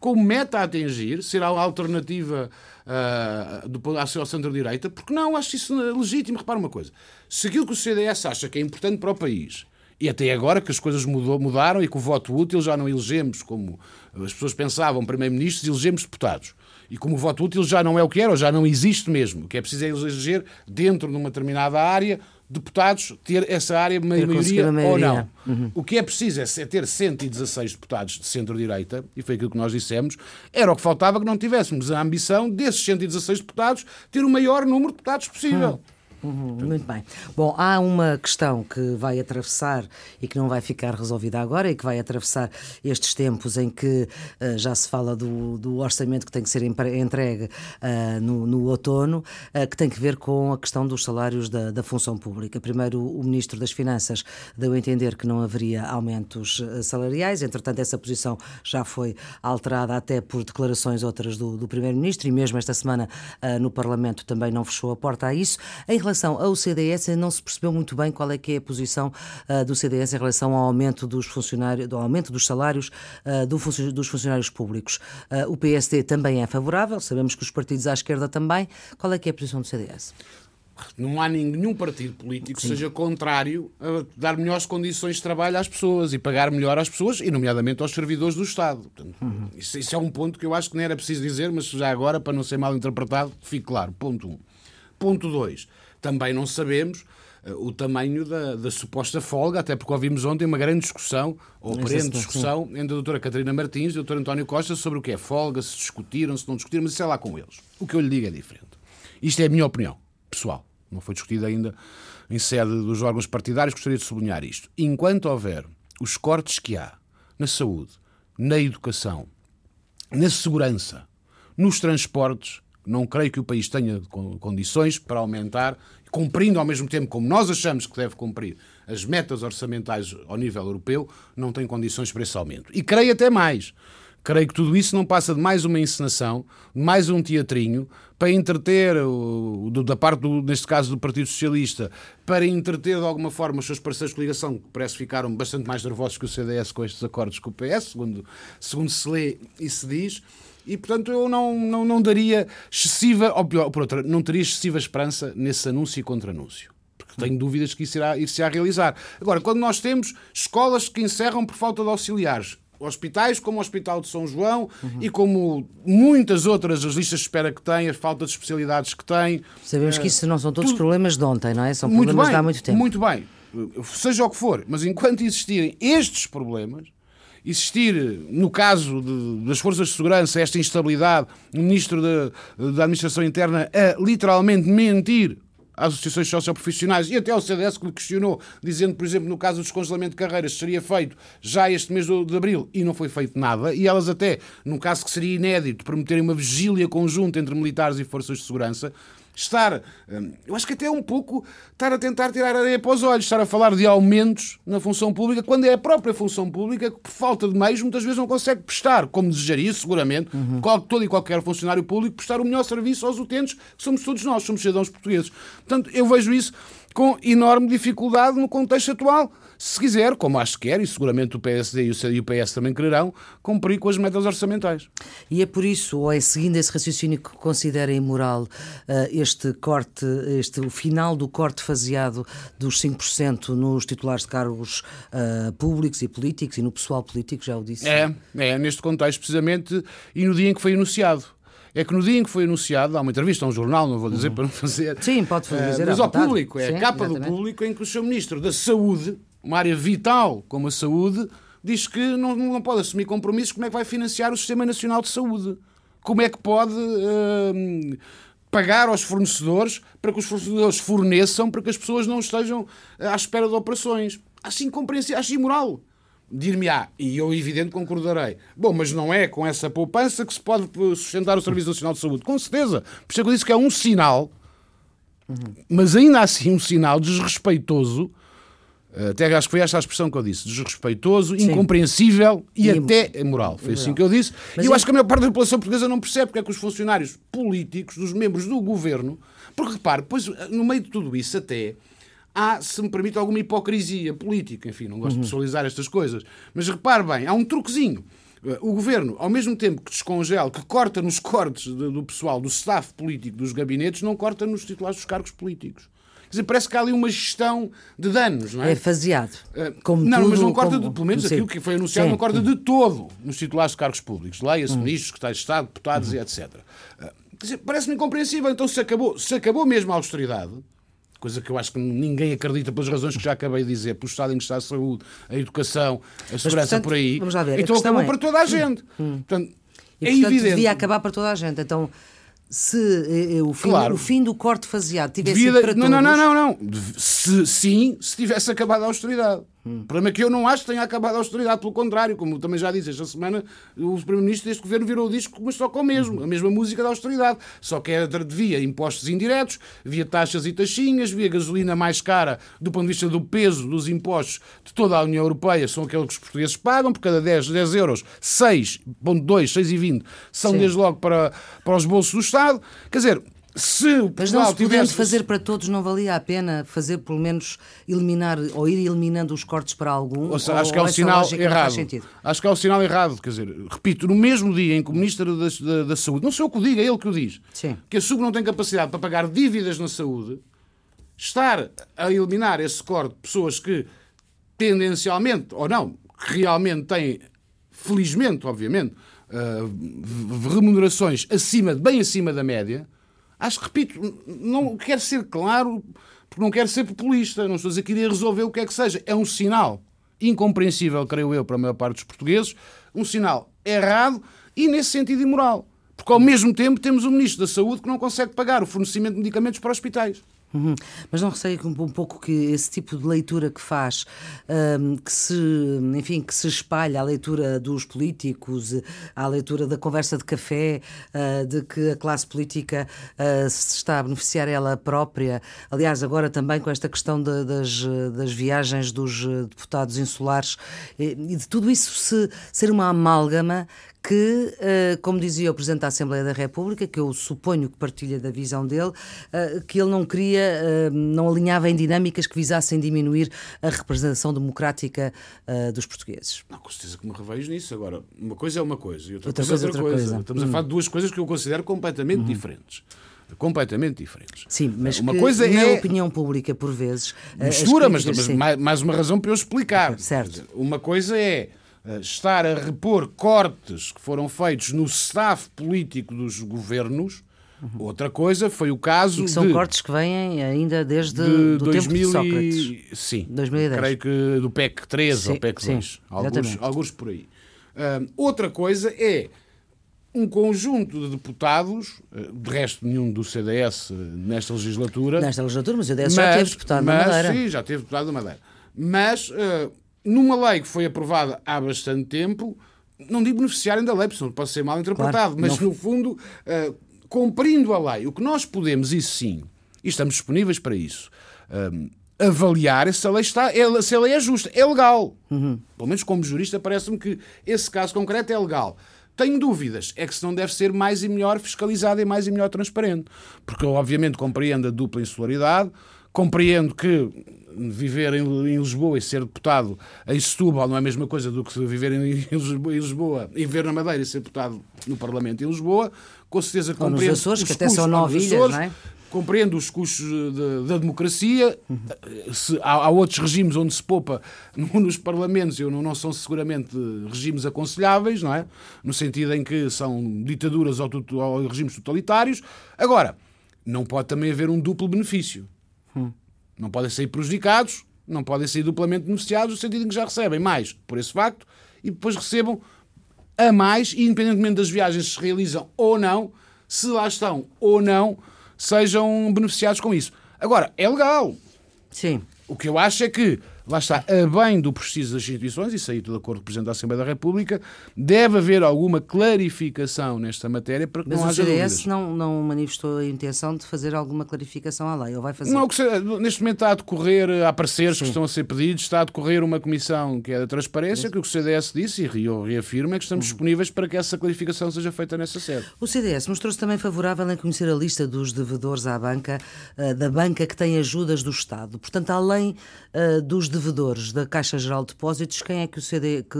como meta a atingir, será a alternativa uh, do, ao centro-direita, porque não, acho isso legítimo. Repara uma coisa: se aquilo que o CDS acha que é importante para o país e até agora que as coisas mudou, mudaram e que o voto útil já não elegemos como as pessoas pensavam, primeiro-ministros, elegemos deputados. E como o voto útil já não é o que era, ou já não existe mesmo. O que é preciso é eleger dentro de uma determinada área deputados ter essa área maioria, maioria, ou não. Uhum. O que é preciso é ter 116 deputados de centro-direita, e foi aquilo que nós dissemos, era o que faltava que não tivéssemos a ambição desses 116 deputados ter o maior número de deputados possível. Uhum. Uhum, muito bem. Bom, há uma questão que vai atravessar e que não vai ficar resolvida agora e que vai atravessar estes tempos em que uh, já se fala do, do, orçamento que tem que ser entregue uh, no, no, outono, uh, que tem que ver com a questão dos salários da, da, função pública. Primeiro, o Ministro das Finanças deu a entender que não haveria aumentos salariais, entretanto, essa posição já foi alterada até por declarações outras do, do Primeiro-Ministro e mesmo esta semana no Parlamento também não fechou a porta a isso. Em relação relação ao CDS, não se percebeu muito bem qual é que é a posição uh, do CDS em relação ao aumento dos funcionários, do aumento dos salários uh, do func dos funcionários públicos. Uh, o PSD também é favorável, sabemos que os partidos à esquerda também. Qual é que é a posição do CDS? Não há nenhum partido político que seja contrário a dar melhores condições de trabalho às pessoas e pagar melhor às pessoas, e nomeadamente aos servidores do Estado. Portanto, uhum. isso, isso, é um ponto que eu acho que não era preciso dizer, mas já agora, para não ser mal interpretado, fique claro. Ponto 1. Um. Ponto 2 também não sabemos uh, o tamanho da, da, suposta folga, até porque ouvimos ontem uma grande discussão, ou aparente discussão, entre a doutora Catarina Martins e o doutor António Costa sobre o que é folga, se discutiram, se não discutiram, mas isso é lá com eles. O que eu lhe digo é diferente. Isto é a minha opinião, pessoal. Não foi discutido ainda em sede dos órgãos partidários, gostaria de sublinhar isto. Enquanto houver os cortes que há na saúde, na educação, na segurança, nos transportes, não creio que o país tenha condições para aumentar, cumprindo ao mesmo tempo como nós achamos que deve cumprir as metas orçamentais ao nível europeu, não tem condições para esse aumento. E creio até mais. Creio que tudo isso não passa de mais uma encenação, de mais um teatrinho, para entreter, da parte, do, neste caso, do Partido Socialista, para entreter de alguma forma os seus parceiros de coligação, que parece que ficaram bastante mais nervosos que o CDS com estes acordos com o PS, segundo, segundo se lê e se diz e, portanto, eu não, não, não daria excessiva, ou pior, por outra, não teria excessiva esperança nesse anúncio e contra-anúncio. Porque tenho dúvidas que isso irá, isso irá realizar. Agora, quando nós temos escolas que encerram por falta de auxiliares, hospitais como o Hospital de São João uhum. e como muitas outras as listas de espera que têm, a falta de especialidades que têm. Sabemos que isso não são todos tudo... problemas de ontem, não é? São problemas muito bem, de há muito tempo. Muito bem, seja o que for, mas enquanto existirem estes problemas, existir, no caso de, das forças de segurança, esta instabilidade, o Ministro da, da Administração Interna a literalmente mentir às associações socioprofissionais e até ao CDS que lhe questionou, dizendo, por exemplo, no caso do descongelamento de carreiras, seria feito já este mês de abril e não foi feito nada, e elas até, num caso que seria inédito, prometerem uma vigília conjunta entre militares e forças de segurança, estar, hum, eu acho que até é um pouco estar a tentar tirar areia para os olhos, estar a falar de aumentos na função pública, quando é a própria função pública que, por falta de meios, muitas vezes não consegue prestar, como desejaria, seguramente, uhum. todo e qualquer funcionário público, prestar o melhor serviço aos utentes, que somos todos nós, somos cidadãos portugueses. Portanto, eu vejo isso com enorme dificuldade no contexto atual se quiser, como acho que quer, e seguramente o PSD e o PS também quererão, cumprir com as metas orçamentais. E é por isso, ou é seguindo esse raciocínio que considera imoral uh, este corte, este, o final do corte faseado dos 5% nos titulares de cargos uh, públicos e políticos e no pessoal político, já o disse? É, é, neste contexto precisamente, e no dia em que foi anunciado é que no dia em que foi anunciado, há uma entrevista a um jornal, não vou dizer uhum. para não fazer. Sim, pode dizer. Uh, mas ao público, é Sim, a capa exatamente. do público em que o seu Ministro da Saúde uma área vital como a saúde, diz que não, não pode assumir compromissos. Como é que vai financiar o Sistema Nacional de Saúde? Como é que pode uh, pagar aos fornecedores para que os fornecedores forneçam para que as pessoas não estejam à espera de operações. Assim compreensível, acho imoral. Dir-me-á, e eu evidente concordarei, bom, mas não é com essa poupança que se pode sustentar o Serviço Nacional de Saúde. Com certeza. Por isso é que eu disse que é um sinal, mas ainda assim um sinal desrespeitoso até acho que foi esta a expressão que eu disse: desrespeitoso, Sim. incompreensível e, e até moral. Foi assim que eu disse. Mas e eu é... acho que a maior parte da população portuguesa não percebe porque é que os funcionários políticos, dos membros do governo, porque repare, depois, no meio de tudo isso, até há, se me permite, alguma hipocrisia política. Enfim, não gosto uhum. de pessoalizar estas coisas. Mas repare bem, há um truquezinho. O governo, ao mesmo tempo que descongela, que corta nos cortes do pessoal, do staff político dos gabinetes, não corta nos titulares dos cargos políticos dizer, parece que há ali uma gestão de danos, não é? É faseado. Uh, como não, tudo, mas não corta, como... de, pelo menos aquilo que foi anunciado, Sim. não corta de todo nos titulares de cargos públicos. Leia-se hum. ministros, secretários de Estado, deputados hum. e etc. Uh, Parece-me incompreensível. Então, se acabou, se acabou mesmo a austeridade, coisa que eu acho que ninguém acredita pelas razões que já acabei de dizer, pelo estado em que está a saúde, a educação, a segurança Mas, portanto, por aí. Vamos lá ver. Então acabou é... para toda a gente. Hum. Portanto, e, é portanto, evidente. devia acabar para toda a gente. Então, se eh, eh, o, fim, claro. o fim do corte faseado tivesse Devia, sido para não, todos... Não, não, não, não. Se, sim, se tivesse acabado a austeridade. Hum. O problema é que eu não acho que tenha acabado a austeridade, pelo contrário, como também já disse, esta semana o Primeiro-Ministro deste governo virou o disco, mas só com o mesmo, a mesma música da austeridade. Só que era via impostos indiretos, via taxas e taxinhas, via gasolina mais cara do ponto de vista do peso dos impostos de toda a União Europeia, são aqueles que os portugueses pagam, por cada 10, 10 euros, 6,2, 6,20 são Sim. desde logo para, para os bolsos do Estado. Quer dizer, se o Mas não se tivesse... fazer para todos, não valia a pena fazer pelo menos eliminar ou ir eliminando os cortes para algum? Ou seja, acho que é o sinal errado. Acho que é o sinal errado. Quer dizer, repito, no mesmo dia em que o Ministro da, da, da Saúde, não sou eu que o diga, é ele que o diz, Sim. que a SUB não tem capacidade para pagar dívidas na saúde, estar a eliminar esse corte de pessoas que tendencialmente, ou não, realmente têm, felizmente, obviamente, uh, remunerações acima, bem acima da média Acho repito, não quero ser claro, porque não quero ser populista. Não estou a que iria resolver o que é que seja. É um sinal incompreensível, creio eu, para a maior parte dos portugueses, um sinal errado e, nesse sentido, imoral. Porque, ao mesmo tempo, temos um Ministro da Saúde que não consegue pagar o fornecimento de medicamentos para hospitais. Uhum. Mas não receio um, um pouco que esse tipo de leitura que faz, um, que se, enfim, que se espalha a leitura dos políticos, a leitura da conversa de café, uh, de que a classe política uh, se está a beneficiar ela própria. Aliás, agora também com esta questão de, das, das viagens dos deputados insulares e de tudo isso se, ser uma amálgama que, eh, como dizia o Presidente da Assembleia da República, que eu suponho que partilha da visão dele, eh, que ele não queria, eh, não alinhava em dinâmicas que visassem diminuir a representação democrática dos portugueses. Não, com certeza que me revejo nisso. Agora, uma coisa é uma coisa e outra, outra coisa é outra coisa. coisa. Estamos hum. a falar de duas coisas que eu considero completamente hum. diferentes completamente diferentes. Sim, mas uma coisa na é opinião pública por vezes mistura, mas, mas mais uma razão para eu explicar. Certo. Uma coisa é estar a repor cortes que foram feitos no staff político dos governos. Outra coisa foi o caso e que são de, cortes que vêm ainda desde de do 2000 tempo de Sócrates. Sim, 2010. creio que do PEC 13 sim, ou PEC 2, sim, alguns, alguns por aí. Uh, outra coisa é um conjunto de deputados, eh, de resto nenhum do CDS nesta legislatura. Nesta legislatura, mas o CDS mas, já teve deputado mas, na Madeira. Sim, já teve deputado na Madeira. Mas uh, numa lei que foi aprovada há bastante tempo, não digo beneficiarem da lei, porque não pode ser mal interpretado, claro, mas não... no fundo, uh, cumprindo a lei, o que nós podemos, isso sim, e estamos disponíveis para isso, um, eh, avaliar se a lei está, se a lei é justa, é legal. Uhum. Pelo menos como jurista, parece-me que esse caso concreto é legal. Tenho dúvidas, é que se não deve ser mais e melhor fiscalizado e mais e melhor transparente. Porque eu, obviamente, compreendo a dupla insularidade, compreendo que viver em, Lisboa e ser deputado em Setúbal não é a mesma coisa do que viver em, Lisboa, e viver na Madeira e ser deputado no Parlamento em Lisboa. Com certeza compreendo. Açores, que até são nove ilhas, não é? Compreendo os custos da democracia. Se, há, há, outros regimes onde se poupa nos parlamentos, eu não, não são seguramente regimes aconselháveis, não é? No sentido em que são ditaduras ou, ou regimes totalitários. Agora, não pode também haver um duplo benefício. Não podem sair prejudicados, não podem sair duplamente beneficiados, no sentido em que já recebem mais por esse facto e depois recebam a mais, independentemente das viagens se realizam ou não, se lá estão ou não sejam beneficiados com isso. Agora, é legal. Sim. O que eu acho é que lá está, a bem do preciso das instituições, isso aí de acordo com o Presidente da Assembleia da República, deve haver alguma clarificação nesta matéria para que Mas não o haja CDS dúvidas. não, não manifestou a intenção de fazer alguma clarificação à lei, ou vai fazer? Não, neste momento está a decorrer, há pareceres que estão a ser pedidos, está a decorrer uma comissão que é da transparência, que o que o CDS disse e re- reafirma é que estamos disponíveis para que essa clarificação seja feita nessa sede. O CDS mostrou-se também favorável em conhecer a lista dos devedores à banca, eh, da banca que tem ajudas do Estado. Portanto, além eh, dos devedores da Caixa Geral de Depósitos, quem é que o CD, que,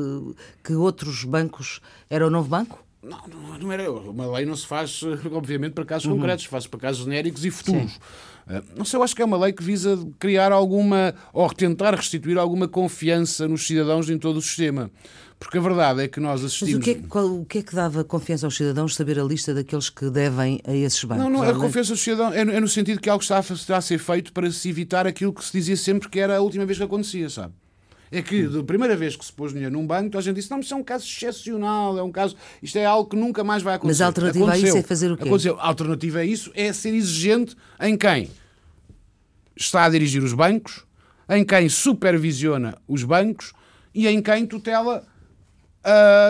que outros bancos era o novo banco? Não, não, não era. Uma lei não se faz, eh, obviamente, para casos concretos, faz para casos genéricos e futuros. Eh, Não sei, eu acho que é uma lei que visa criar alguma, ou tentar restituir alguma confiança nos cidadãos em todo o sistema. Porque a verdade é que nós Mas assistimos. o que, é, que- qual- o que é que dava confiança aos cidadãos saber a lista daqueles que devem a esses bancos? Não, não, a confiança do cidadão é, no- é no sentido que algo está a, está a ser feito para se evitar aquilo que se dizia sempre que era a última vez que acontecia, sabe? É que, da primeira vez que se pôs dinheiro num banco, a gente disse: não, mas isso é um caso excepcional, é um caso. Isto é algo que nunca mais vai acontecer. Mas a alternativa a isso Aconteceu. é fazer o quê? Aconteceu. A alternativa a isso é ser exigente em quem está a dirigir os bancos, em quem supervisiona os bancos e em quem tutela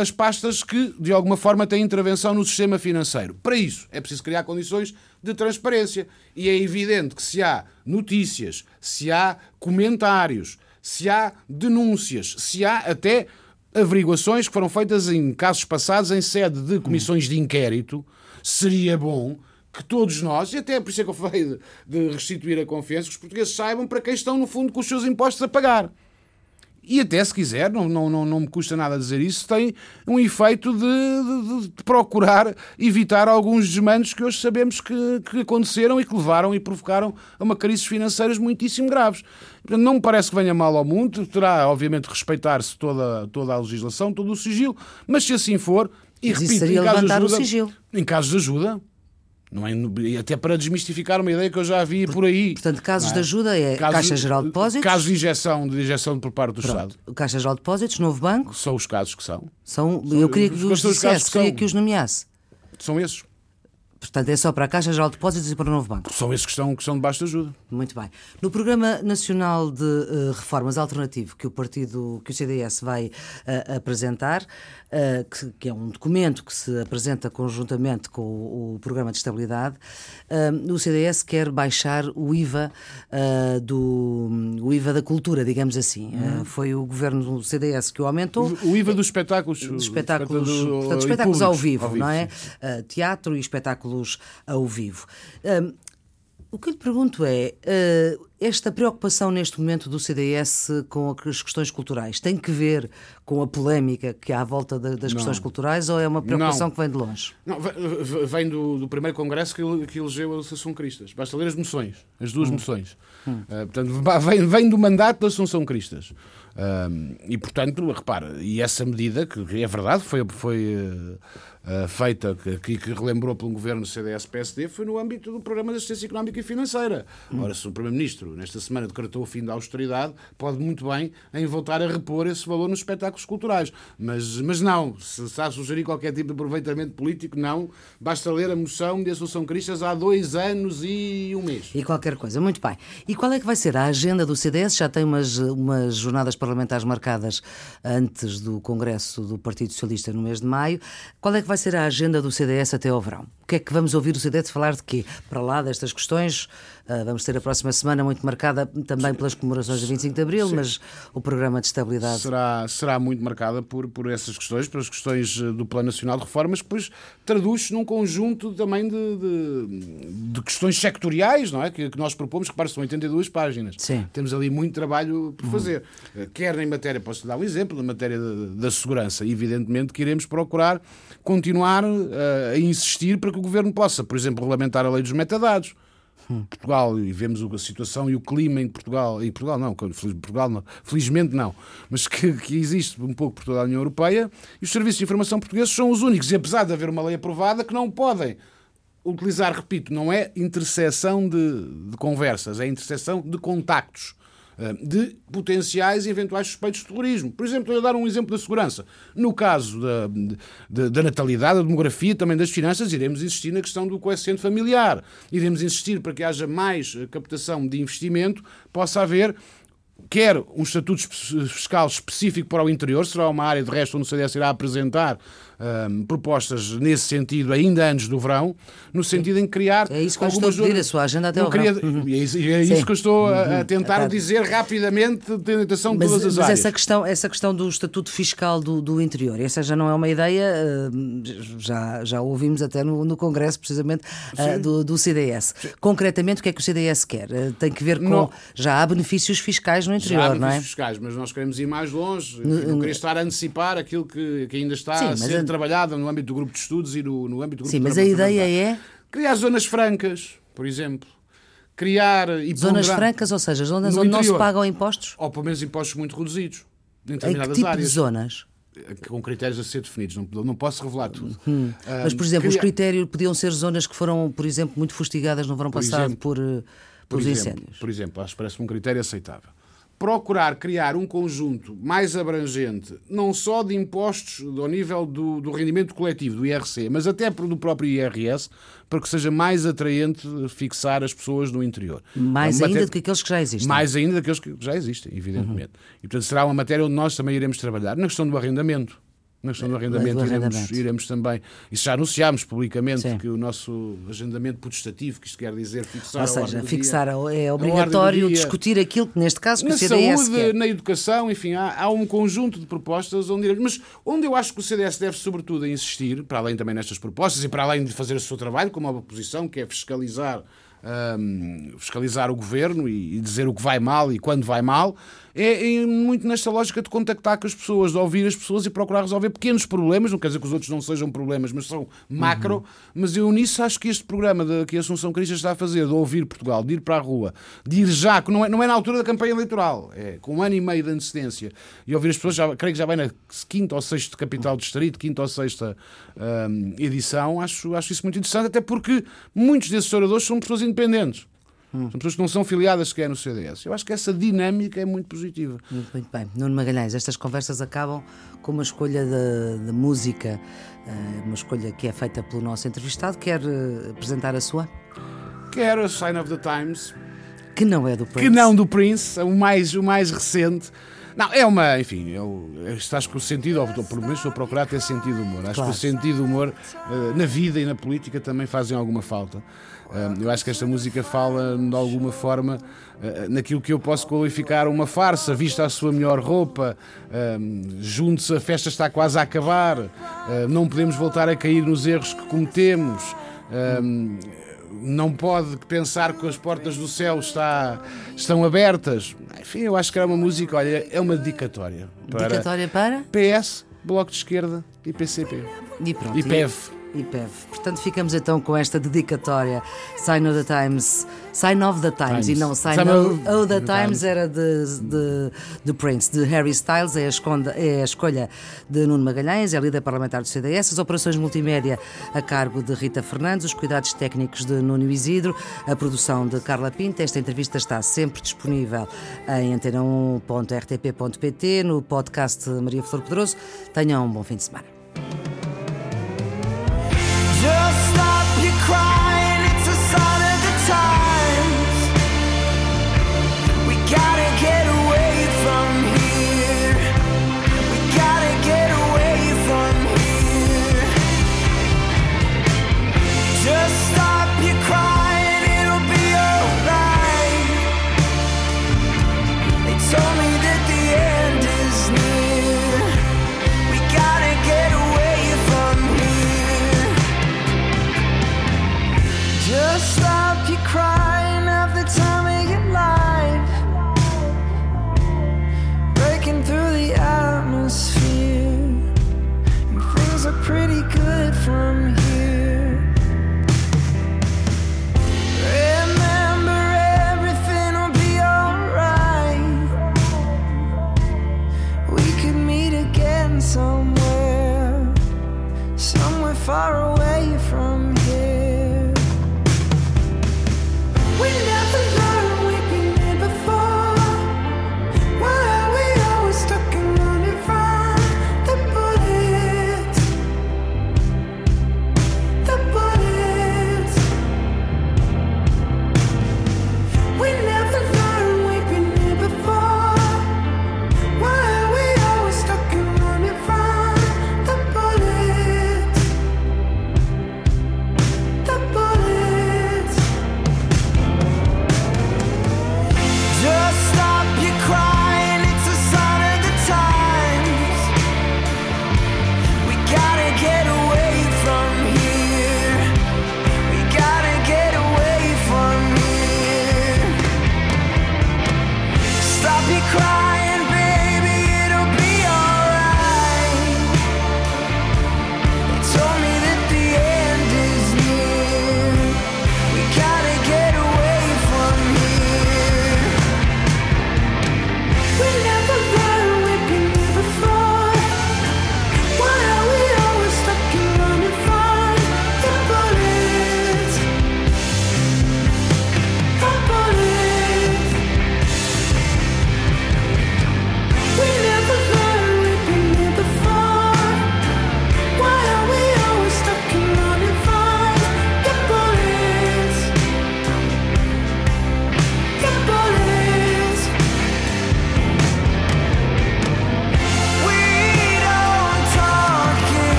as pastas que, de alguma forma, têm intervenção no sistema financeiro. Para isso, é preciso criar condições de transparência. E é evidente que se há notícias, se há comentários, se há denúncias, se há até averiguações que foram feitas em casos passados em sede de comissões de inquérito, seria bom que todos nós, e até por isso é que eu falei de, de restituir a confiança, que os portugueses saibam para quem estão, no fundo, com os seus impostos a pagar. E até se quiser, não, não, não, não me custa nada dizer isso, tem um efeito de, de- de procurar evitar alguns desmandos que hoje sabemos que, que aconteceram e que levaram e provocaram a uma crises financeiras muitíssimo graves. Não me parece que venha mal ao mundo, terá obviamente respeitar-se toda, toda a legislação, todo o sigilo, mas se assim for, e Mas repito, em casos de levantar o ajuda, sigilo. em casos de ajuda, não é, até para desmistificar uma ideia que eu já vi por aí. Portanto, casos não de ajuda é Casos- Caixa Geral de Depósitos, Casos de injeção, de injeção por parte do Estado. Caixa Geral de Depósitos, Novo Banco, São os casos que são. são, eu queria que os- os dissesse, que queria que os nomeasse. São esses. Portanto, é só para a Caixa Geral de Depósitos e para o Novo Banco. São esses que estão, que estão debaixo de ajuda. Muito bem. No Programa Nacional de eh, Reformas Alternativo que o partido, que o CDS vai eh, apresentar, eh, que, que é um documento que se apresenta conjuntamente com o, o Programa de Estabilidade, o CDS quer baixar o IVA do o IVA da cultura, digamos assim. Eh, foi o governo do CDS que o aumentou. O IVA dos espetáculos. Dos espetáculos, do- portanto, espetáculos ao públicos. vivo, não é? Uh, teatro e espetáculos ao vivo. Um, o que eu lhe pergunto é: uh, esta preocupação neste momento do CDS com as questões culturais tem que ver com a polémica que há à volta da- das questões culturais ou é uma preocupação Não. que vem de longe? Não, ve- ve- vem do, do primeiro congresso que, que elegeu a Assunção Cristas. Basta ler as moções, as duas moções. Ah, portanto, va- vem, vem do mandato da Assunção Cristas. Ah, e, portanto, repara, e essa medida, que é verdade, foi, foi ah, feita, que, que relembrou pelo governo CDS-PSD, foi no âmbito do Programa de Assistência Económica e Financeira. Ora, se o Primeiro-Ministro, nesta semana, decretou o fim da austeridade, pode muito bem em voltar a repor esse valor nos espetáculos culturais. Mas, mas não, se está a sugerir qualquer tipo de aproveitamento político, não. Basta ler a moção de Assunção Cristas há dois anos e um mês. E qualquer coisa, muito bem. E qual é que vai ser a agenda do CDS? Já tem umas, umas jornadas parlamentares marcadas antes do Congresso do Partido Socialista no mês de maio. Qual é que vai ser a agenda do CDS até ao verão? O que é que vamos ouvir o CDS falar de quê? Para lá destas questões, ah, vamos ter a próxima semana muito marcada também pelas comemorações do 25 de Abril, mas o programa de estabilidade. Será, será muito marcada por, por essas questões, pelas questões eh, do Plano Nacional de Reformas, que depois traduz-se num conjunto também de, de, de questões sectoriais, não é? Que, que nós propomos, que parecem 82 páginas. Sim. Temos ali muito trabalho por fazer. Eh, Quer em matéria, posso dar um exemplo, na matéria da, da segurança. Evidentemente que iremos procurar continuar eh, a insistir para que o Governo possa, por exemplo, regulamentar a lei dos metadados. Portugal e vemos a situação e o clima em Portugal, e Portugal não, Portugal não, felizmente não, mas que, que existe um pouco por toda a União Europeia e os serviços de informação portugueses são os únicos, e apesar de haver uma lei aprovada, que não podem utilizar, repito, não é interseção de, de conversas, é interseção de contactos. De potenciais e eventuais suspeitos de terrorismo. Por exemplo, eu dar um exemplo da segurança. No caso da, da, da, natalidade, da demografia, também das finanças, iremos insistir na questão do coeficiente familiar. Iremos insistir para que haja mais captação de investimento, possa haver quer um estatuto fiscal específico para o interior, será uma área de resto onde o CDS irá apresentar um, propostas nesse sentido ainda antes do verão, no sentido em criar. É isso que eu estou a pedir, a sua agenda até ao queria, verão. É isso, é isso que eu estou a, a tentar uhum. dizer rapidamente, tendo atenção de todas as mas áreas. Essa questão, essa questão do estatuto fiscal do, do interior, essa já não é uma ideia, já, já ouvimos até no, no Congresso, precisamente, uh, do, do CDS. Sim. Concretamente, o que é que o CDS quer? Uh, tem que ver com. Não. Já há benefícios fiscais no interior, já há não é? fiscais, mas nós queremos ir mais longe. No, não queria estar a antecipar aquilo que, que ainda está Sim, a ser trabalhado no âmbito do grupo de estudos e no, no âmbito do grupo Sim, mas a ideia é. Criar zonas francas, por exemplo. Criar e Zonas francas, ou seja, zonas onde interior, não se pagam impostos? Ou pelo menos impostos muito reduzidos. Em determinadas em que tipo áreas. de zonas? com critérios a ser definidos, não, não posso revelar tudo. Hum. Mas, por exemplo, os critérios podiam ser zonas que foram, por exemplo, muito fustigadas no verão por passado exemplo, por, eh, por, por exemplo, incêndios. Por exemplo, acho que parece um critério aceitável procurar criar um conjunto mais abrangente, não só de impostos ao nível do, do, rendimento coletivo, do IRC, mas até do próprio IRS, para que seja mais atraente fixar as pessoas no interior. Mais é ainda matéria... do que aqueles que já existem. Mais ainda daqueles que já existem, evidentemente. Uhum. E, portanto, será uma matéria onde nós também iremos trabalhar. Na questão do arrendamento, na questão do arrendamento, do iremos, arrendamento. iremos, também. Isso já anunciámos publicamente Sim. que o nosso agendamento putestativo, que isto quer dizer fixar Ou seja, fixar dia, é obrigatório discutir aquilo que neste caso que na o CDS saúde, quer. na educação, enfim, há, há, um conjunto de propostas onde iremos. Mas onde eu acho que o CDS deve, sobretudo, insistir, para além também nestas propostas e para além de fazer o seu trabalho como a oposição, que é fiscalizar um, fiscalizar o governo e, e, dizer o que vai mal e quando vai mal, é, é, muito nesta lógica de contactar com as pessoas, de ouvir as pessoas e procurar resolver pequenos problemas. Não quer dizer que os outros não sejam problemas, mas são macro. Uhum. Mas eu nisso acho que este programa de, que a Assunção Cristas está a fazer, de ouvir Portugal, de ir para a rua, de ir já, que não é, não é na altura da campanha eleitoral, é com um ano e meio de antecedência, e ouvir as pessoas, já, creio que já vai na quinta ou sexta capital distrito, quinta ou sexta um, edição, acho, acho isso muito interessante, até porque muitos desses oradores são pessoas independentes. Hum. São pessoas que não são filiadas sequer no CDS. Eu acho que essa dinâmica é muito positiva. Muito, muito bem. Nuno Magalhães, estas conversas acabam com uma escolha de, de música, eh, uma escolha que é feita pelo nosso entrevistado. Quer eh, apresentar a sua? Quero a Sign of the Times. Que não é do Prince. Que não do Prince, o mais, o mais recente. Não, é uma, enfim, eu, eu acho que o sentido, ou pelo menos estou a procurar ter sentido humor. Acho claro. que o sentido humor uh, na vida e na política também fazem alguma falta. Eu acho que esta música fala de alguma forma uh, naquilo que eu posso qualificar uma farsa, vista a sua melhor roupa, juntos a festa está quase a acabar, não podemos voltar a cair nos erros que cometemos não pode pensar que as portas do céu está, estão abertas. Enfim, eu acho que era uma música, olha, é uma dedicatória. Para dedicatória para? PS, Bloco de Esquerda e PCP. E pronto. E PEV. IPEV. Portanto, ficamos então com esta dedicatória Sign of the Times, Sign of the Times, Times. e não Sign, Sign of, of the Times, Times, era de, de, de, Prince, de Harry Styles, é a, esconda, é a escolha de Nuno Magalhães, é a líder parlamentar do CDS, as operações multimédia a cargo de Rita Fernandes, os cuidados técnicos de Nuno Isidro, a produção de Carla Pinta. Esta entrevista está sempre disponível em antena1.rtp.pt, no podcast Maria Flor Pedroso. Tenham um bom fim de semana.